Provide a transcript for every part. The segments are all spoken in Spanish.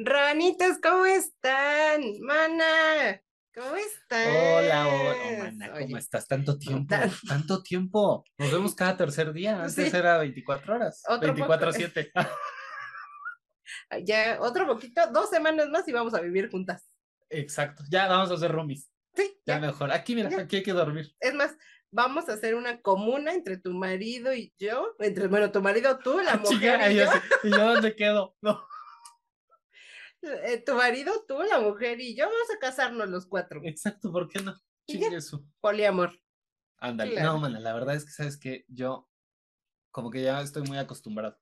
Ranitos, ¿cómo están? Mana, ¿cómo están? Hola, hola, mana, ¿cómo Oye, estás? Tanto tiempo, tan- tanto tiempo. Nos vemos cada tercer día. Antes Sí. era 24 horas. Otro poco. 24-7. Ya otro poquito, dos semanas más y vamos a vivir juntas. Exacto. Ya vamos a hacer roomies. Sí, Ya, ya. mejor. Aquí, mira, Ya. aquí hay que dormir. Es más, vamos a hacer una comuna entre tu marido y yo, entre, bueno, tu marido, tú, la Ah, mujer chinga, y yo, ¿y yo dónde quedo? No. Eh, tu marido, tú, la mujer y yo, vamos a casarnos los cuatro. Exacto, ¿por qué no? Chingue. Poliamor. Ándale. Claro. No, mana, la verdad es que, ¿sabes que Yo, como que ya estoy muy acostumbrado.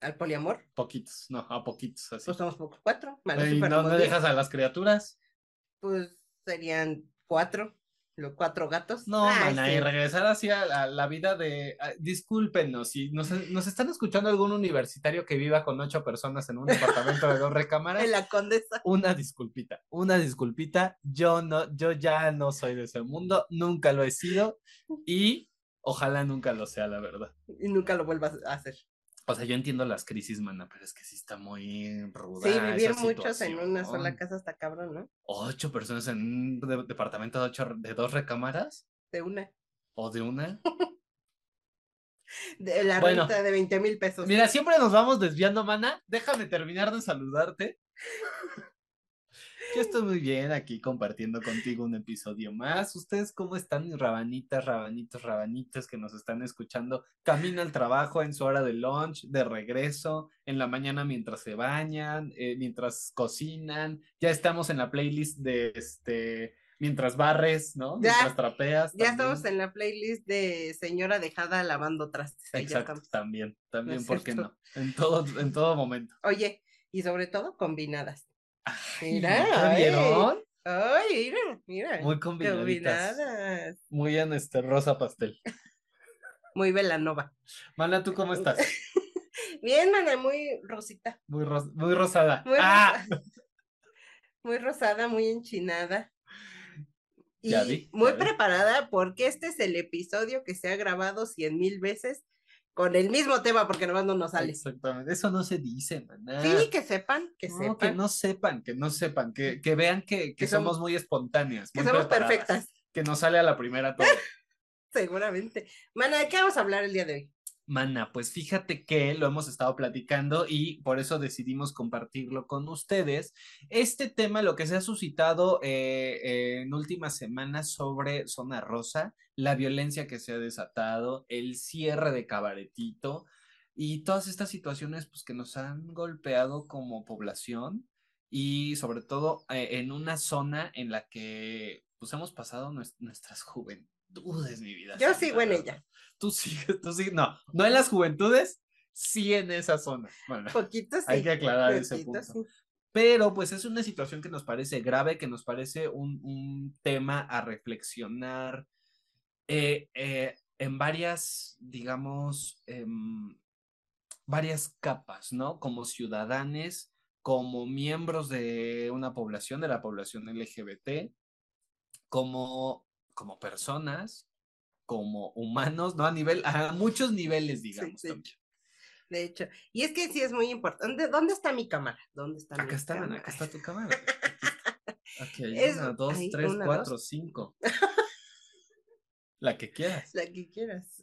¿Al poliamor? Poquitos, no, a poquitos, así. Pues somos pocos, cuatro. Mana, Y súper no, no dejas a las criaturas. Pues serían cuatro, los cuatro gatos. No, Ay, mana, y regresar hacia la, la vida de. ah, discúlpenos, si nos, nos están escuchando algún universitario que viva con ocho personas en un departamento de dos recámaras, En la condesa. una disculpita, una disculpita. Yo no, yo ya no soy de ese mundo, nunca lo he sido y ojalá nunca lo sea, la verdad. Y nunca lo vuelvas a hacer. O sea, yo entiendo las crisis, mana, pero es que sí está muy ruda. Sí, vivir esa muchos en una sola casa está cabrón, ¿no? Ocho personas en un de- departamento de, ocho, de dos recámaras De una. o de una. De la Bueno. renta de 20 mil pesos. Mira, siempre nos vamos desviando, mana. Déjame terminar de saludarte. Yo estoy muy bien aquí compartiendo contigo un episodio más. ¿Ustedes cómo están, mis rabanitas, rabanitos, rabanitos que nos están escuchando? Camino al trabajo en su hora de lunch, de regreso, en la mañana mientras se bañan, eh, mientras cocinan. Ya estamos en la playlist de este, mientras barres, ¿no? Ya, mientras trapeas. Ya estamos en la playlist de señora dejada lavando trastes. Ya Exacto, también, también, es ¿por qué no? En todo, en todo momento. Oye, y sobre todo combinadas. Mira, ¿ya ay. vieron? Ay, mira, mira. Muy combinaditas. combinadas. Muy en este rosa pastel. Muy velanova. Mana, ¿tú cómo estás? Bien, mana, muy rosita. Muy, ros- muy rosada. Muy ¡Ah! rosa- Muy rosada, muy enchinada. Y Ya muy vi. preparada porque este es el episodio que se ha grabado cien mil veces con el mismo tema porque nomás no nos sale. Exactamente. Eso no se dice, maná. Sí, que sepan, que No, sepan. que no sepan, que no sepan, que, que vean que, que Que somos, somos- muy espontáneas. que muy somos perfectas, Que nos sale a la primera todo. seguramente. Mana, ¿de qué vamos a hablar el día de hoy? Mana, pues fíjate que lo hemos estado platicando y por eso decidimos compartirlo con ustedes. Este tema, lo que se ha suscitado eh, en últimas semanas sobre Zona Rosa, la violencia que se ha desatado, el cierre de Cabaretito y todas estas situaciones pues, que nos han golpeado como población y sobre todo eh, en una zona en la que pues hemos pasado nues- nuestras juventudes, mi vida. Yo sigo en ella, Tú sigues, tú sigues, no, no en las juventudes, sí en esa zona. Bueno, poquito sí. hay que aclarar ese punto. sí. Pero pues es una situación que nos parece grave, que nos parece un, un tema a reflexionar eh, eh, en varias, digamos, em, varias capas, ¿no? Como ciudadanos, como miembros de una población, de la población LGBT, como, como personas, como humanos, ¿no? A nivel, a muchos niveles, digamos. sí. De hecho, y es que sí es muy importante. ¿Dónde está mi cámara? ¿Dónde está mi Acá está, cámara? acá está tu cámara. Aquí hay Es- una, dos, hay tres, una, cuatro, dos. cinco. La que quieras. La que quieras.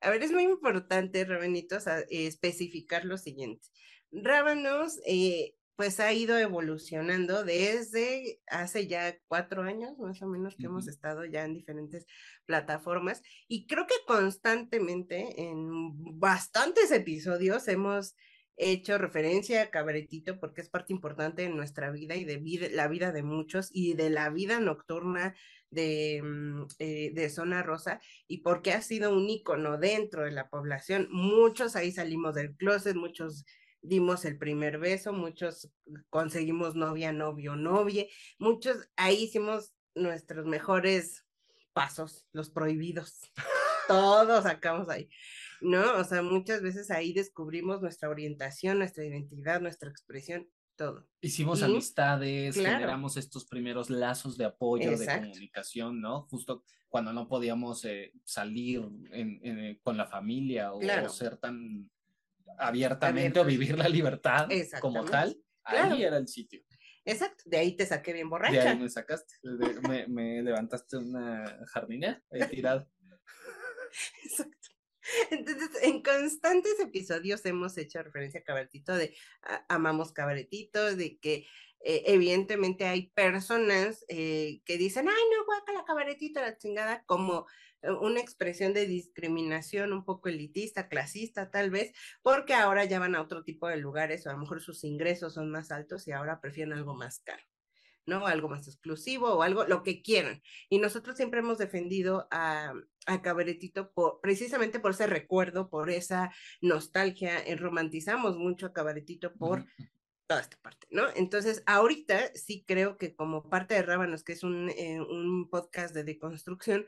A ver, es muy importante, Rabanitos, especificar lo siguiente. Rábanos, eh, pues ha ido evolucionando desde hace ya cuatro años, más o menos, que hemos estado ya en diferentes plataformas y creo que constantemente en bastantes episodios hemos hecho referencia a Cabaretito porque es parte importante de nuestra vida y de vida, la vida de muchos y de la vida nocturna de, mm, eh, de Zona Rosa y porque ha sido un ícono dentro de la población. Muchos ahí salimos del closet, muchos dimos el primer beso, muchos conseguimos novia, novio, novie, muchos ahí hicimos nuestros mejores pasos, los prohibidos. Todos sacamos ahí, ¿no? O sea, muchas veces ahí descubrimos nuestra orientación, nuestra identidad, nuestra expresión, todo. Hicimos Y- amistades, claro. generamos estos primeros lazos de apoyo, de comunicación, ¿no? Justo cuando no podíamos eh, salir en- en, eh, con la familia o, Claro. ser tan abiertamente o vivir la libertad como tal. Ahí era el sitio. Exacto, de ahí te saqué bien borracha. De ahí me sacaste, me, me levantaste una jardinera he tirado. Exacto. Entonces, en constantes episodios hemos hecho referencia a Cabaretito de amamos Cabaretito, de que eh, evidentemente hay personas eh, que dicen, ay, no, la Cabaretito, la chingada, como una expresión de discriminación un poco elitista, clasista tal vez, porque ahora ya van a otro tipo de lugares o a lo mejor sus ingresos son más altos y ahora prefieren algo más caro. ¿no? Algo más exclusivo o algo, lo que quieran. Y nosotros siempre hemos defendido a, a Cabaretito por, precisamente por ese recuerdo, por esa nostalgia, eh, romantizamos mucho a Cabaretito por toda esta parte, ¿no? Entonces, ahorita sí creo que como parte de Rábanos, que es un, eh, un podcast de deconstrucción,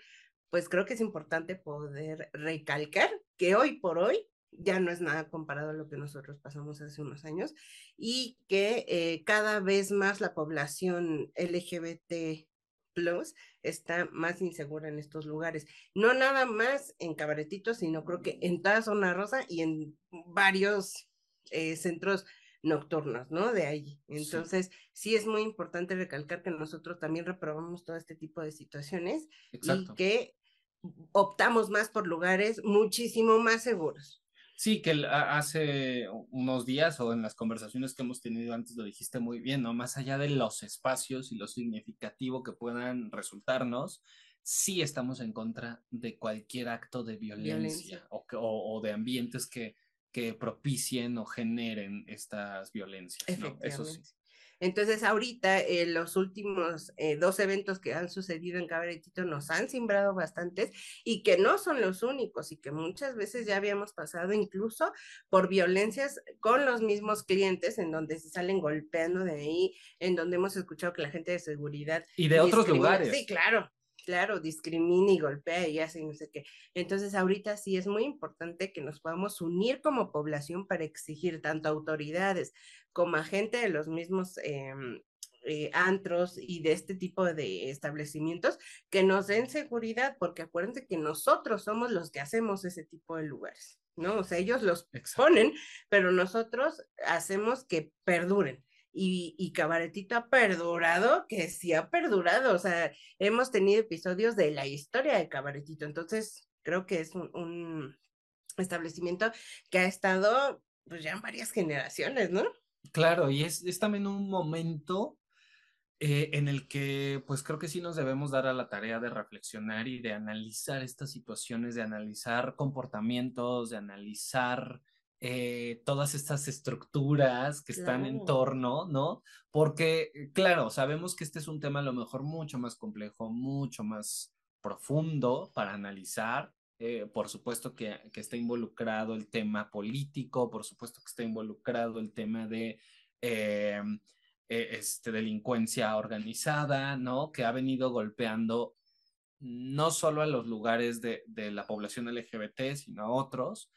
pues creo que es importante poder recalcar que hoy por hoy ya no es nada comparado a lo que nosotros pasamos hace unos años y que eh, cada vez más la población LGBT plus está más insegura en estos lugares. No nada más en Cabaretitos, sino creo que en toda Zona Rosa y en varios eh, centros nocturnos, ¿no? De ahí. Entonces, sí. es muy importante recalcar que nosotros también reprobamos todo este tipo de situaciones y que optamos más por lugares muchísimo más seguros. Sí, que hace unos días o en las conversaciones que hemos tenido antes lo dijiste muy bien, ¿no? Más allá de los espacios y lo significativo que puedan resultarnos, sí estamos en contra de cualquier acto de violencia, O, o, de ambientes que, que propicien o generen estas violencias. ¿no? Eso sí. Entonces, ahorita eh, los últimos eh, dos eventos que han sucedido en Cabaretito nos han simbrado bastantes y que no son los únicos y que muchas veces ya habíamos pasado incluso por violencias con los mismos clientes en donde se salen golpeando de ahí, en donde hemos escuchado que la gente de seguridad... Y de otros lugares. Sí, claro, claro, discrimina y golpea y hace no sé qué. Entonces, ahorita sí es muy importante que nos podamos unir como población para exigir tanto autoridades como a gente de los mismos em, eh, antros y de este tipo de establecimientos que nos den seguridad, porque acuérdense que nosotros somos los que hacemos ese tipo de lugares, ¿no? O sea, ellos los ponen, pero nosotros hacemos que perduren y, y Cabaretito ha perdurado, que sí ha perdurado, o sea, hemos tenido episodios de la historia de Cabaretito, entonces creo que es un, establecimiento que ha estado pues ya en varias generaciones, ¿no? Claro, y es, es también un momento eh, en el que pues creo que sí nos debemos dar a la tarea de reflexionar y de analizar estas situaciones, de analizar comportamientos, de analizar eh, todas estas estructuras que están en torno, ¿no? Porque, eh, claro, sabemos que este es un tema a lo mejor mucho más complejo, mucho más profundo para analizar. Eh, por supuesto que, que, está involucrado el tema político, por supuesto que está involucrado el tema de este, delincuencia organizada, ¿no? Que ha venido golpeando no solo a los lugares de, de la población LGBT, sino a otros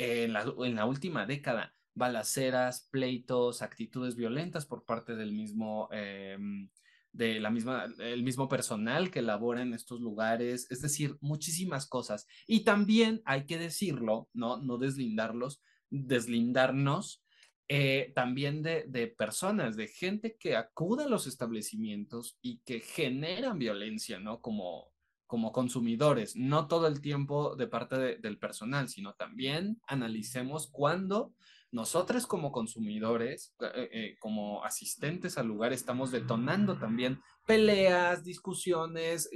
en la, última década, balaceras, pleitos, actitudes violentas por parte del mismo, em, de la misma, el mismo personal que labora en estos lugares, es decir, muchísimas cosas. Y también hay que decirlo, no, no deslindarlos, deslindarnos eh, también de, de, personas, de gente que acude a los establecimientos y que generan violencia, ¿no? Como, como consumidores, no todo el tiempo de parte del personal, sino también analicemos cuándo nosotros como consumidores, eh, eh, como asistentes al lugar, estamos detonando también peleas, discusiones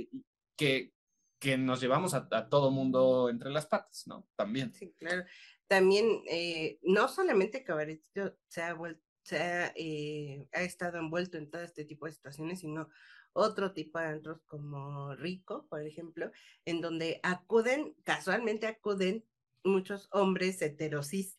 que, que nos llevamos a, todo mundo entre las patas, ¿no? También. Sí, claro. También, eh, no solamente Cabaretito se ha, se ha, ha estado envuelto en todo este tipo de situaciones, sino otro tipo de antros como Rico, por ejemplo, en donde acuden, casualmente acuden muchos hombres heterosis,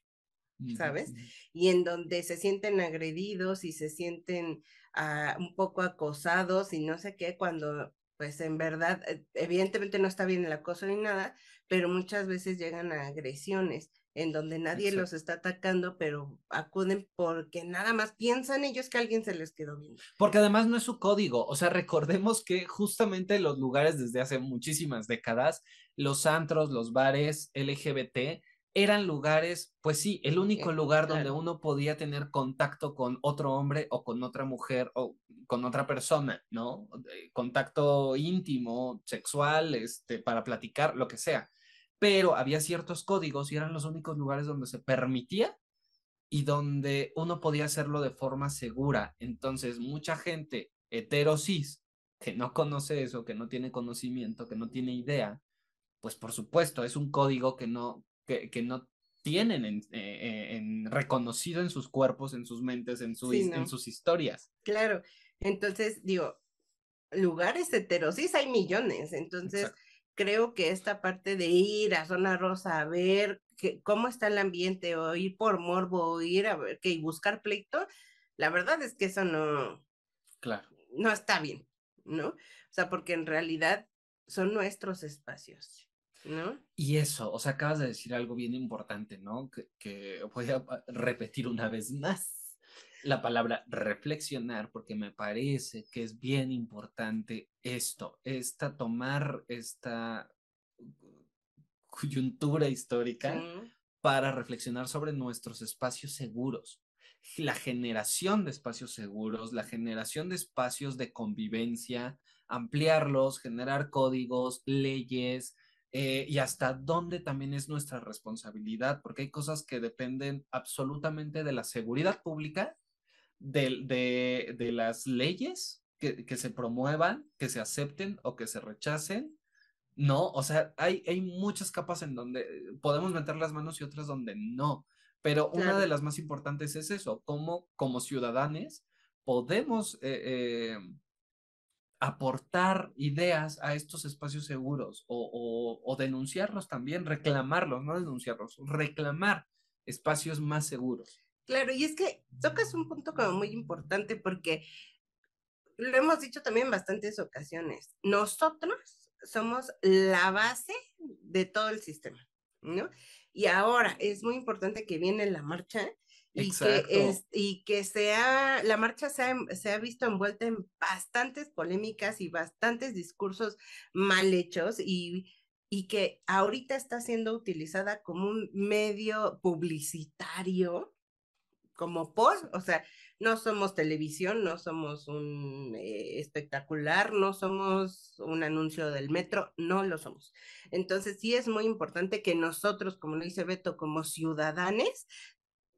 ¿sabes? Y en donde se sienten agredidos y se sienten ah, un poco acosados y no sé qué, cuando pues en verdad, eh, evidentemente no está bien el acoso ni nada, pero muchas veces llegan a agresiones en donde nadie los está atacando, pero acuden porque nada más piensan ellos que alguien se les quedó bien. Porque además no es su código, o sea, recordemos que justamente los lugares desde hace muchísimas décadas, los antros, los bares LGBT, eran lugares, pues sí, el único lugar donde uno podía tener contacto con otro hombre o con otra mujer o con otra persona, ¿no? Contacto íntimo, sexual, este, para platicar, lo que sea. Pero había ciertos códigos y eran los únicos lugares donde se permitía y donde uno podía hacerlo de forma segura. Entonces, mucha gente heterosis que no conoce eso, que no tiene conocimiento, que no tiene idea, pues por supuesto, es un código que no, que, no tienen en, eh, en, reconocido en sus cuerpos, en sus mentes, en, su, en sus historias. Claro, entonces digo, lugares heterosis hay millones, entonces creo que esta parte de ir a Zona Rosa a ver que, cómo está el ambiente o ir por morbo o ir a ver que y buscar pleito, la verdad es que eso no, claro. no está bien, ¿no? O sea, porque en realidad son nuestros espacios. ¿no? Y eso, o sea, acabas de decir algo bien importante, ¿no? Que, voy a repetir una vez más la palabra reflexionar, porque me parece que es bien importante esto, esta tomar esta coyuntura histórica para reflexionar sobre nuestros espacios seguros, la generación de espacios seguros, la generación de espacios de convivencia, ampliarlos, generar códigos, leyes, eh, y hasta dónde también es nuestra responsabilidad, porque hay cosas que dependen absolutamente de la seguridad pública, de, de, las leyes que, que, se promuevan, que se acepten o que se rechacen. No, o sea, hay, hay muchas capas en donde podemos meter las manos y otras donde no. Pero una de las más importantes es eso, cómo como ciudadanos podemos eh, eh, aportar ideas a estos espacios seguros o, denunciarlos también, reclamarlos, no denunciarlos, reclamar espacios más seguros. Claro, y es que tocas un punto como muy importante porque lo hemos dicho también en bastantes ocasiones. Nosotros somos la base de todo el sistema, ¿no? Y ahora es muy importante que viene la marcha y que, es, y que sea, la marcha se ha, se ha, visto envuelta en bastantes polémicas y bastantes discursos mal hechos y, y que ahorita está siendo utilizada como un medio publicitario, como post, o sea, no somos televisión, no somos un eh, espectacular, no somos un anuncio del metro, no lo somos. Entonces sí es muy importante que nosotros, como lo dice Beto, como ciudadanos,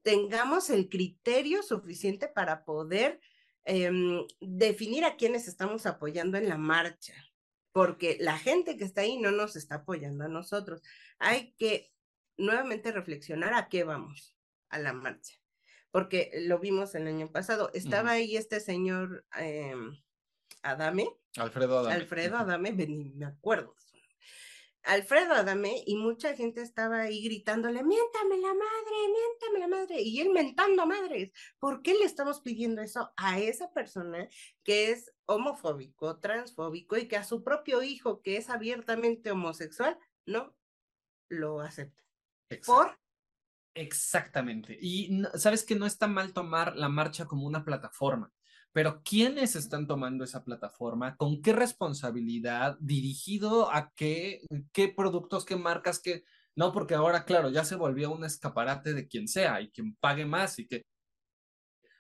tengamos el criterio suficiente para poder em, definir a quienes estamos apoyando en la marcha, porque la gente que está ahí no nos está apoyando a nosotros. Hay que nuevamente reflexionar a qué vamos a la marcha, porque lo vimos el año pasado. Estaba ahí este señor em, Adame. Alfredo Adame. Alfredo Adame, me acuerdo Alfredo Adame y mucha gente estaba ahí gritándole, miéntame la madre, miéntame la madre, y él mentando madres. ¿Por qué le estamos pidiendo eso a esa persona que es homofóbico, transfóbico y que a su propio hijo, que es abiertamente homosexual, no lo acepta? ¿Por? Exactamente. Y sabes que no está mal tomar la marcha como una plataforma. Pero ¿quiénes están tomando esa plataforma? ¿Con qué responsabilidad? ¿Dirigido a qué? ¿Qué productos, qué marcas? Qué... No, porque ahora, claro, ya se volvió un escaparate de quien sea y quien pague más y que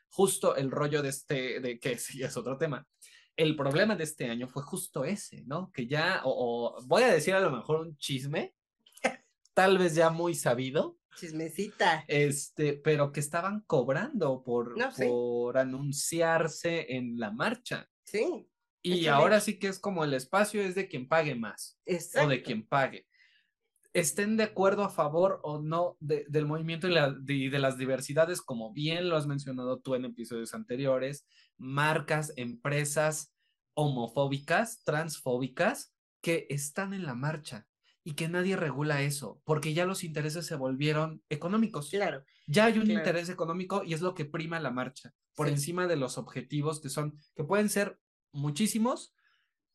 justo el rollo de este, de que sí es otro tema. El problema de este año fue justo ese, ¿no? Que ya, o voy a decir a lo mejor un chisme, tal vez ya muy sabido, Chismecita. Este, pero que estaban cobrando por, por anunciarse en la marcha. Sí. Y ahora sí que es como el espacio es de quien pague más. O de quien pague. Estén de acuerdo a favor o no del movimiento y, y de las diversidades, como bien lo has mencionado tú en episodios anteriores, marcas, empresas homofóbicas, transfóbicas, que están en la marcha y que nadie regula eso, porque ya los intereses se volvieron económicos. Claro. Ya hay un interés económico y es lo que prima la marcha, por encima de los objetivos que son, que pueden ser muchísimos,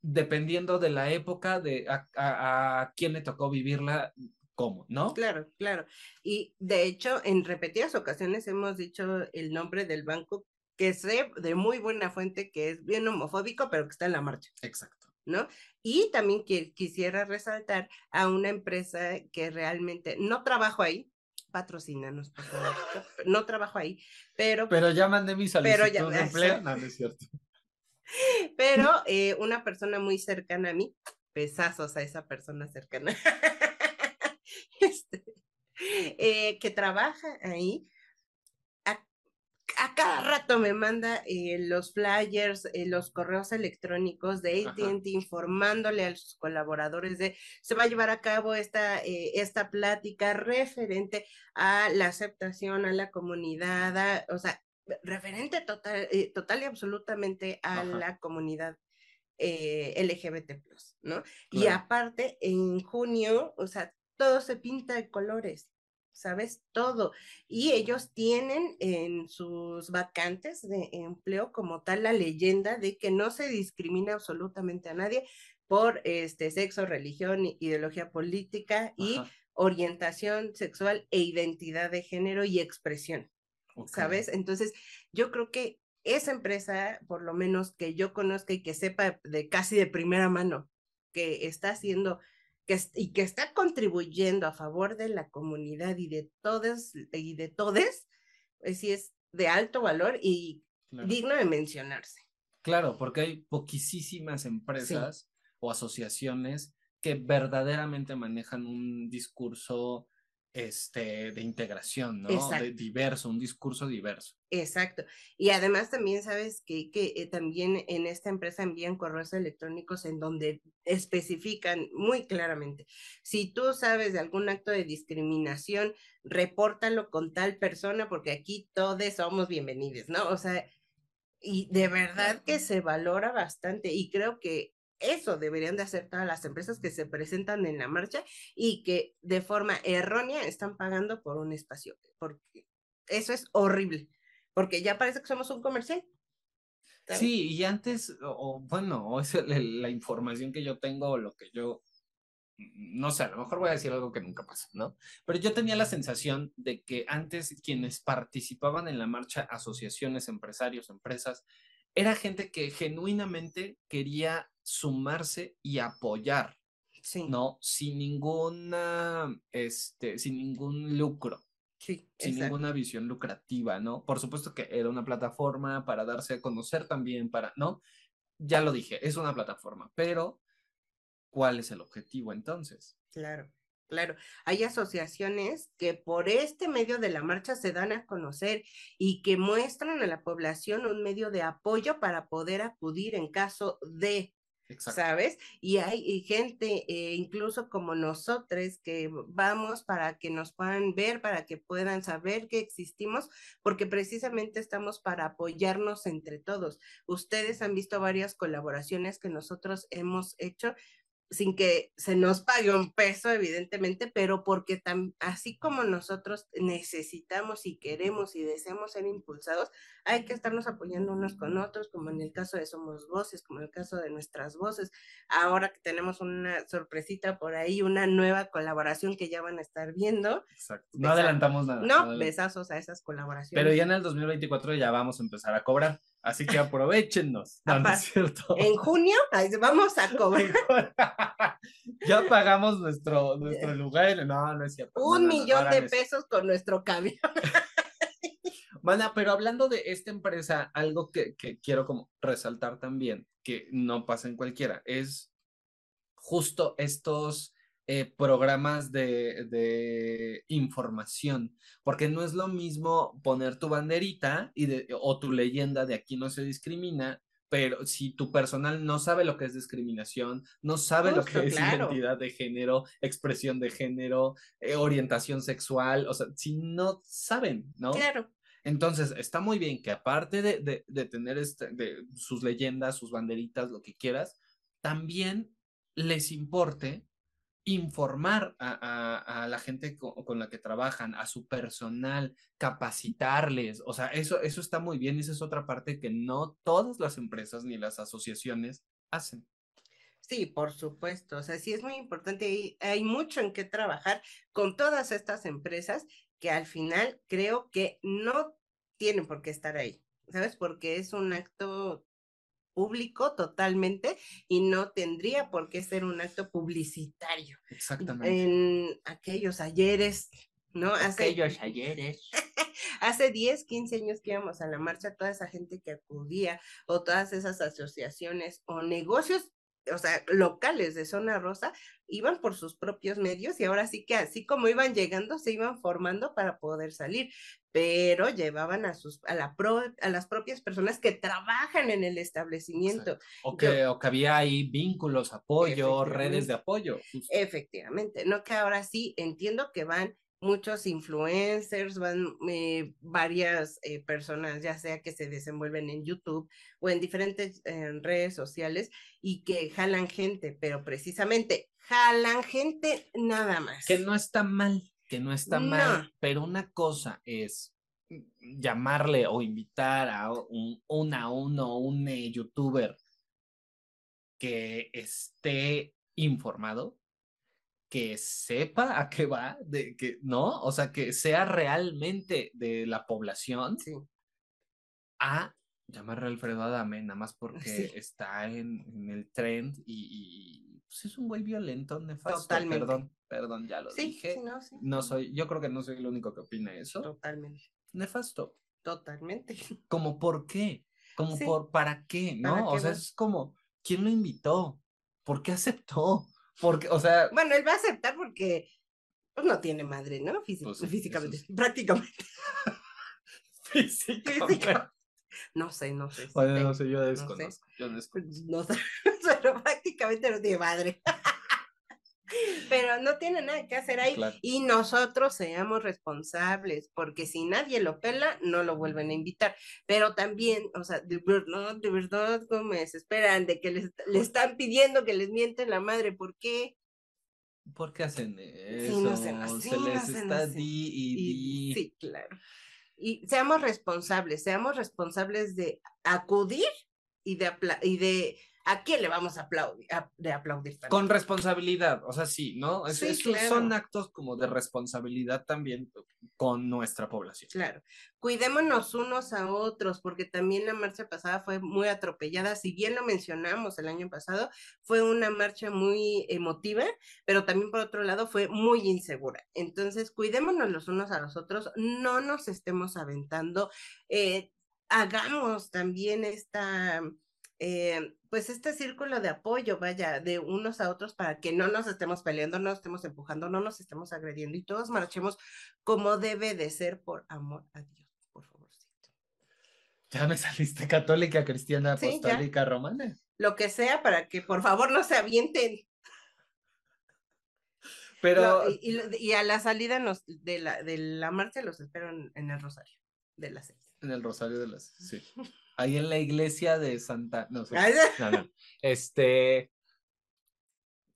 dependiendo de la época, de a, a, quién le tocó vivirla, cómo, ¿no? Claro, claro. Y de hecho, en repetidas ocasiones hemos dicho el nombre del banco que sé de muy buena fuente que es bien homofóbico, pero que está en la marcha. Exacto. ¿No? Y también quisiera resaltar a una empresa que realmente no trabajo ahí, patrocínanos, por favor. No trabajo ahí, pero... Pero ya mandé mi solicitud pero de empleo. No, no es cierto. Pero eh, una persona muy cercana a mí, pesazos a esa persona cercana, este, eh, que trabaja ahí, a, cada rato me manda eh, los flyers, los correos electrónicos de ATT informándole a sus colaboradores de se va a llevar a cabo esta, esta plática referente a la aceptación a la comunidad, o sea, referente total, eh, total y absolutamente a la comunidad eh, LGBT, ¿no? Y aparte, en junio, o sea, todo se pinta de colores, ¿sabes? Todo. Y ellos tienen en sus vacantes de empleo como tal la leyenda de que no se discrimina absolutamente a nadie por este sexo, religión, ideología política y orientación sexual e identidad de género y expresión. ¿sabes? Entonces, yo creo que esa empresa, por lo menos que yo conozca y que sepa de casi de primera mano, que está haciendo que, y que está contribuyendo a favor de la comunidad y de todos y de todes, pues sí es de alto valor y digno de mencionarse. Claro, porque hay poquísimas empresas o asociaciones que verdaderamente manejan un discurso este, de integración, ¿no? De diverso, un discurso diverso. Exacto. Y además también sabes que, que eh, también en esta empresa envían correos electrónicos en donde especifican muy claramente, si tú sabes de algún acto de discriminación, repórtalo con tal persona porque aquí todos somos bienvenidos, ¿no? O sea, y de verdad que se valora bastante y creo que eso deberían de hacer todas las empresas que se presentan en la marcha y que de forma errónea están pagando por un espacio, porque eso es horrible, porque ya parece que somos un comercial. Sí, y antes, o, bueno, es la información que yo tengo, lo que yo, no sé, a lo mejor voy a decir algo que nunca pasó, ¿no? Pero yo tenía la sensación de que antes quienes participaban en la marcha, asociaciones, empresarios, empresas, era gente que genuinamente quería sumarse y apoyar, ¿no? Sin ninguna, este, sin ningún lucro. Sí, sin ninguna visión lucrativa, ¿no? Por supuesto que era una plataforma para darse a conocer también, para, ¿no? Ya lo dije, es una plataforma, pero ¿cuál es el objetivo entonces? Claro. Claro, hay asociaciones que por este medio de la marcha se dan a conocer y que muestran a la población un medio de apoyo para poder acudir en caso de, ¿sabes? Y hay gente, eh, incluso como nosotros, que vamos para que nos puedan ver, para que puedan saber que existimos, porque precisamente estamos para apoyarnos entre todos. Ustedes han visto varias colaboraciones que nosotros hemos hecho sin que se nos pague un peso, evidentemente, pero porque tan, así como nosotros necesitamos y queremos y deseamos ser impulsados, hay que estarnos apoyando unos con otros, como en el caso de Somos Voces, como en el caso de Nuestras Voces. Ahora que tenemos una sorpresita por ahí, una nueva colaboración que ya van a estar viendo. Exacto. No adelantamos nada. No, besazos a esas colaboraciones. Pero ya en el 2024 ya vamos a empezar a cobrar. Así que aprovechenos. No, es cierto. En junio vamos a cobrar. ya pagamos nuestro, nuestro lugar. No, no es cierto. Un millón de pesos con nuestro camión. Mana, pero hablando de esta empresa, algo que, que quiero como resaltar también, que no pasa en cualquiera, es justo estos eh, programas de, de, información, porque no es lo mismo poner tu banderita y de, o tu leyenda de aquí no se discrimina, pero si tu personal no sabe lo que es discriminación, no sabe lo que es identidad de género, expresión de género, eh, orientación sexual, o sea, si no saben, ¿no? Claro. Entonces, está muy bien que aparte de, tener este, de sus leyendas, sus banderitas, lo que quieras, también les importe informar a, la gente con, la que trabajan, a su personal, capacitarles. O sea, eso, eso está muy bien. Esa es otra parte que no todas las empresas ni las asociaciones hacen. Sí, por supuesto. O sea, sí es muy importante. y hay mucho en qué trabajar con todas estas empresas que al final creo que no tienen por qué estar ahí, ¿sabes? Porque es un acto público totalmente y no tendría por qué ser un acto publicitario. Exactamente. En aquellos ayeres ¿no? Hace, Aquellos ayeres. hace 10, 15 años que íbamos a la marcha, toda esa gente que acudía o todas esas asociaciones o negocios, o sea, locales de zona rosa, iban por sus propios medios y ahora sí que así como iban llegando, se iban formando para poder salir, pero llevaban a, sus, a, la pro, a las propias personas que trabajan en el establecimiento. O que, o que había ahí vínculos, apoyo, redes de apoyo. justo. Efectivamente, no que ahora sí entiendo que van muchos influencers, van eh, varias eh, personas, ya sea que se desenvuelven en YouTube o en diferentes eh, redes sociales y que jalan gente, pero precisamente jalan gente nada más. Que no está mal, que no está No. mal, pero una cosa es llamarle o invitar a un, un a uno, un eh, youtuber que esté informado, que sepa a qué va, de que no, o sea, que sea realmente de la población, Sí, a llamarle a Alfredo Adame, nada más porque Sí. está en, en el trend y, y, pues es un güey violento, nefasto. Totalmente. Perdón, perdón, ya lo sí, dije. no, sí, No soy, yo creo que no soy el único que opina eso. totalmente, Nefasto. totalmente. Como por qué, como por para qué, ¿no? ¿Para o sea, es como, ¿quién lo invitó? ¿Por qué aceptó? Porque, o sea, Bueno, él va a aceptar porque pues, no tiene madre, ¿no? Pues físicamente, prácticamente. físicamente. Física. No sé, no sé. Bueno, no sé, yo sé. desconozco. Yo desconozco. no sé, pero prácticamente no tiene madre. Pero no tiene nada que hacer ahí. Claro. Y nosotros seamos responsables, porque si nadie lo pela, no lo vuelven a invitar. Pero también, o sea, de verdad, de verdad, como me desesperan de que les, le están pidiendo que les mienten la madre. ¿Por qué? ¿Por qué hacen eso? no sean así, Se les está di y Y, sí, claro. Y seamos responsables, seamos responsables de acudir y de, y de a quién le vamos a aplaudir, a- de aplaudir también. Con responsabilidad, o sea, sí, ¿no? Es- Sí, claro. son actos como de responsabilidad también con nuestra población. Claro, cuidémonos unos a otros, porque también la marcha pasada fue muy atropellada, si bien lo mencionamos el año pasado, fue una marcha muy emotiva, pero también por otro lado fue muy insegura. Entonces, cuidémonos los unos a los otros, no nos estemos aventando, eh, hagamos también esta, eh, pues este círculo de apoyo, vaya, de unos a otros para que no nos estemos peleando, no nos estemos empujando, no nos estemos agrediendo y todos marchemos como debe de ser por amor a Dios, por favorcito. Ya me saliste católica, cristiana, Sí, apostólica, romana. Lo que sea para que por favor no se avienten. Pero Lo- y, a la salida nos- de, la, de la marcha los espero en, el Rosario de las seis. en el Rosario de las. Sí. Ahí en la iglesia de Santa. No sé. Ay, No, no. Este.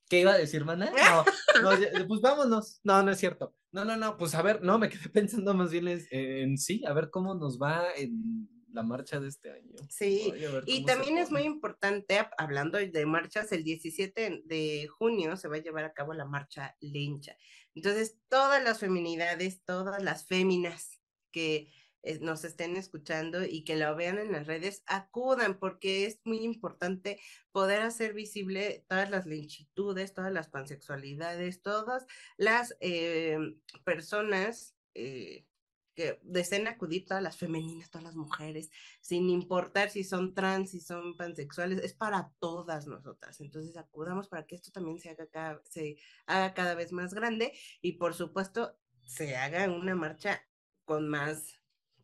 ¿Qué iba a decir, mana? No, pues vámonos. No, no es cierto. No, no, no, pues a ver, no, me quedé pensando más bien es- en, sí, a ver cómo nos va en la marcha de este año. Sí, Y también es muy importante, hablando de marchas, el 17 de junio se va a llevar a cabo la marcha lencha. Entonces, todas las feminidades, todas las féminas que eh, nos estén escuchando y que lo vean en las redes, acudan porque es muy importante poder hacer visible todas las lechitudes, todas las pansexualidades, todas las eh, personas eh, que deseen acudir, todas las femeninas, todas las mujeres, sin importar si son trans, si son pansexuales, es para todas nosotras. Entonces acudamos para que esto también se haga cada, se haga cada vez más grande y por supuesto se haga una marcha con más,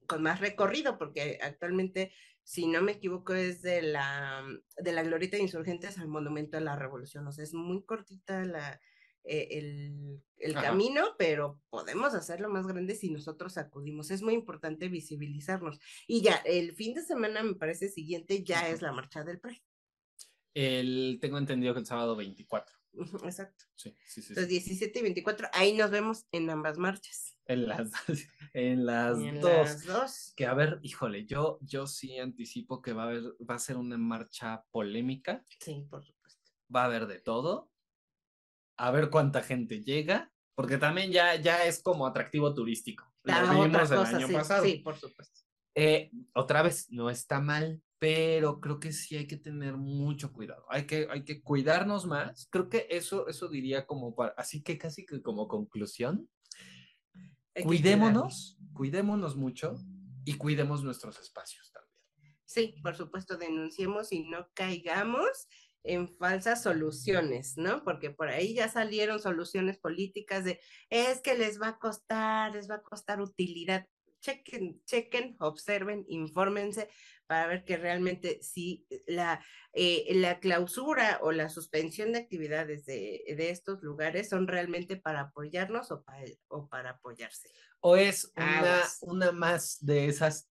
con más recorrido, porque actualmente, si no me equivoco, es de la, de la Glorieta de Insurgentes al Monumento de la Revolución. O sea, es muy cortita la, eh, el, el camino, pero podemos hacerlo más grande si nosotros acudimos. Es muy importante visibilizarnos. Y ya, el fin de semana, me parece siguiente, ya es la marcha del Pride. El, tengo entendido que el sábado 24. Exacto. Sí, sí, sí. sí. Los 17 y 24, ahí nos vemos en ambas marchas. En las, en las En dos. las dos. Que a ver, híjole, yo, yo sí anticipo que va a haber, va a ser una marcha polémica, Sí, por supuesto. va a haber de todo, a ver cuánta gente llega, porque también ya, ya es como atractivo turístico. Lo vimos el cosa, año sí, pasado. sí, por supuesto. Eh, otra vez, no está mal, pero creo que sí hay que tener mucho cuidado. Hay que, hay que cuidarnos más. Creo que eso, eso diría como para, así que casi que como conclusión. cuidémonos, cuidémonos mucho y cuidemos nuestros espacios también. Sí, por supuesto, denunciemos y no caigamos en falsas soluciones, ¿no? Porque por ahí ya salieron soluciones políticas de es que les va a costar, les va a costar utilidad. Chequen, chequen, observen, infórmense para ver que realmente si la, eh, la clausura o la suspensión de actividades de, de, estos lugares son realmente para apoyarnos o para, o para apoyarse. O es una, una más de esas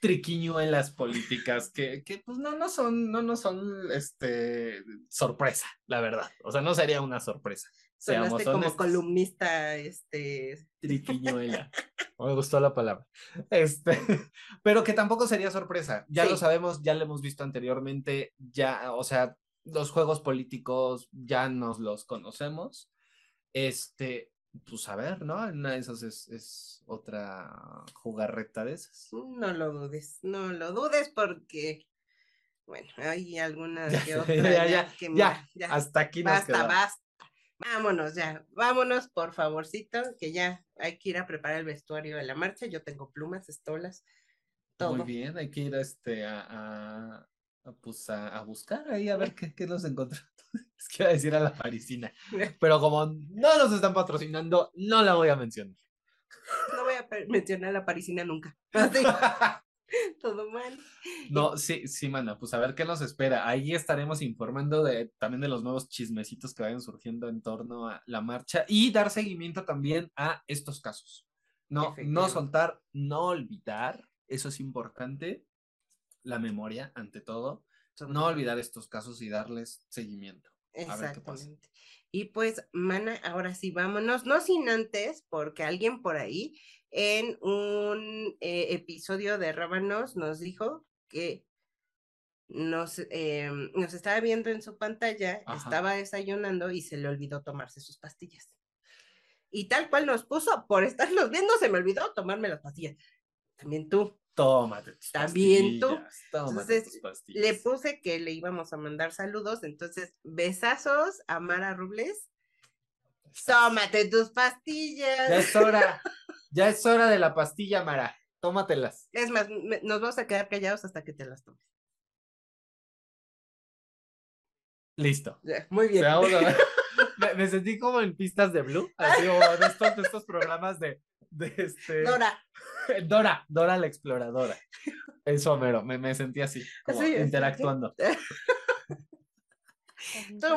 triquiñuelas políticas que, que pues no, no son, no, no son este sorpresa, la verdad. O sea, no sería una sorpresa. Seamos como columnista, este. Triquiñuela. Me gustó la palabra. Este, pero que tampoco sería sorpresa. Ya lo sabemos, ya lo hemos visto anteriormente, ya, o sea, los juegos políticos ya nos los conocemos. Este, pues a ver, ¿no? Una de esas es, es otra jugarreta de esas. No lo dudes, no lo dudes porque, bueno, hay algunas que ya, ya, ya, hasta aquí nos Basta, basta. Vámonos ya, vámonos por favorcito, que ya hay que ir a preparar el vestuario de la marcha. Yo tengo plumas, estolas, todo. Muy bien, hay que ir este, a, a, pues a, buscar ahí a ver qué, qué nos encontramos. Es que iba a decir a la parisina. Pero como no nos están patrocinando, no la voy a mencionar. No voy a mencionar a la parisina nunca. Todo mal. No, sí, sí, mana, pues a ver qué nos espera. Ahí estaremos informando de también de los nuevos chismecitos que vayan surgiendo en torno a la marcha y dar seguimiento también a estos casos. No, no soltar, no olvidar, eso es importante, la memoria ante todo, no olvidar estos casos y darles seguimiento. Exactamente. Y pues, mana, ahora sí, vámonos, no sin antes, porque alguien por ahí en un eh, episodio de Rábanos nos dijo que nos, em, nos estaba viendo en su pantalla, estaba desayunando y se le olvidó tomarse sus pastillas. Y tal cual nos puso, por estarlos viendo, se me olvidó tomarme las pastillas. También tú. Tómate tus También tú. entonces, le puse que le íbamos a mandar saludos. Entonces, besazos a Mara Rubles. Tómate tus pastillas. Ya es hora. ya es hora de la pastilla, Mara. Tómatelas. Es más, nos vamos a quedar callados hasta que te las tomes. Listo. muy bien. me, sentí como en pistas de Blue, así como de estos, de estos programas de, de este. Dora. Dora, Dora la exploradora. Eso, Homero, me, me sentí así, como interactuando.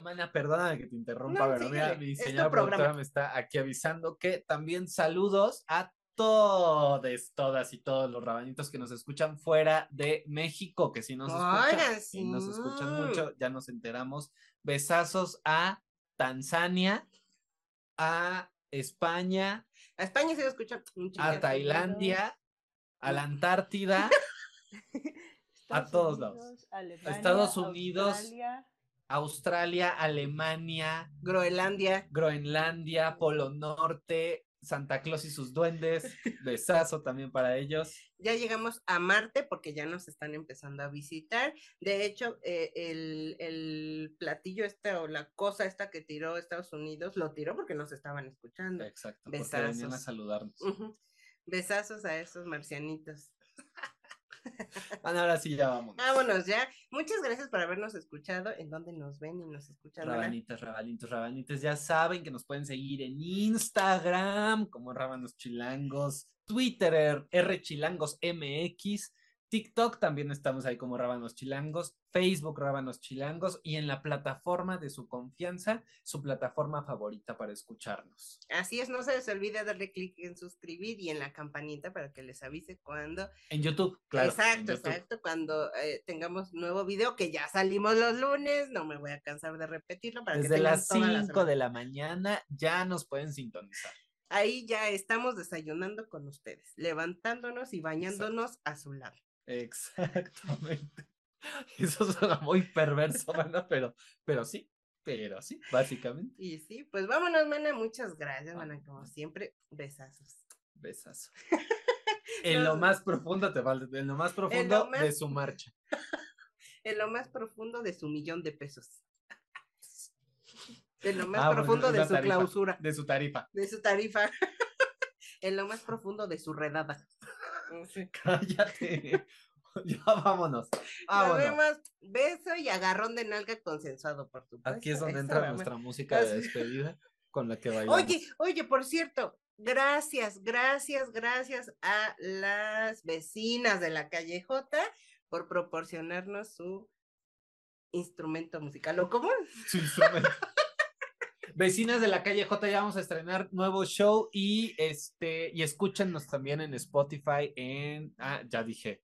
Mana, perdóname que te interrumpa, pero mira, mi señora productora me está aquí avisando que también saludos a todos, todas y todos los rabanitos que nos escuchan fuera de México, que si nos escuchan, si nos escuchan mucho, ya nos enteramos. Besazos a Tanzania, a España, a España se escucha A Tailandia, a la Antártida, a todos lados. Estados Unidos, Australia, Alemania, Groenlandia, Groenlandia, Polo Norte, Santa Claus y sus duendes, besazo también para ellos. Ya llegamos a Marte porque ya nos están empezando a visitar. De hecho, eh, el, platillo este o la cosa esta que tiró Estados Unidos, lo tiró porque nos estaban escuchando. Exacto, Besazos. porque venían a saludarnos. Besazos a esos marcianitos. Bueno, ahora sí ya vamos. Vámonos ya. Muchas gracias por habernos escuchado. En donde nos ven y nos escuchan. Rabanitas, rabanitos, rabanitos. Ya saben que nos pueden seguir en Instagram como Rabanos Chilangos, Twitter, R Chilangos MX TikTok también estamos ahí como Rábanos Chilangos, Facebook Rábanos Chilangos y en la plataforma de su confianza, su plataforma favorita para escucharnos. Así es, no se les olvide darle clic en suscribir y en la campanita para que les avise cuando. En YouTube, claro. Exacto, exacto, cuando eh, tengamos nuevo video, que ya salimos los lunes, no me voy a cansar de repetirlo. Para Desde las 5 de la mañana ya nos pueden sintonizar ahí ya estamos desayunando con ustedes, levantándonos y bañándonos a su lado. Exactamente. Eso suena muy perverso, mana, pero, pero sí, pero sí, básicamente. Y sí, pues vámonos, mana. Muchas gracias, mana. Como siempre, besazos. Besazos. en lo más profundo te vale, en lo más profundo de su marcha. en lo más profundo de su millón de pesos. En lo más ah, profundo de su clausura. De su tarifa. De su tarifa. en lo más profundo de su redada. Cállate. ya vámonos. Nos vemos. Beso y agarrón de nalga consensuado, por tu Aquí es donde entra nuestra música de despedida con la que bailamos. Oye, oye, por cierto, gracias, gracias, gracias a las vecinas de la calle J por proporcionarnos su instrumento musical. ¿O cómo? Su instrumento. Vecinas de la calle J, ya vamos a estrenar nuevo show y este, y escúchenos también en Spotify, en, ah, ya dije.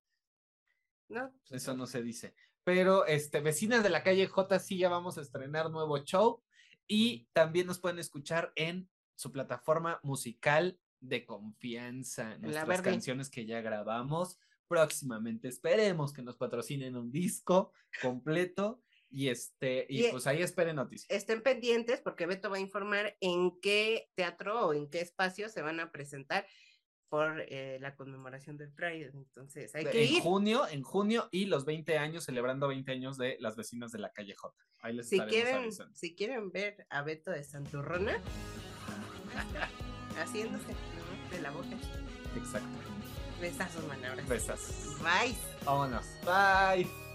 No. Eso no se dice. Pero, este, vecinas de la calle J, sí, ya vamos a estrenar nuevo show y también nos pueden escuchar en su plataforma musical de confianza, nuestras canciones que ya grabamos próximamente. Esperemos que nos patrocinen un disco completo y este, y, pues ahí esperen noticias. Estén pendientes porque Beto va a informar en qué teatro o en qué espacio se van a presentar por eh, la conmemoración del Pride. Entonces, hay que en ir. junio, en junio y los 20 años, celebrando 20 años de las vecinas de la calle J. Ahí les si quieren, Si quieren ver a Beto de Santurrona, haciéndose de la boca. Exacto. Besazos, manabras. Besas. Bye. Vámonos. Bye.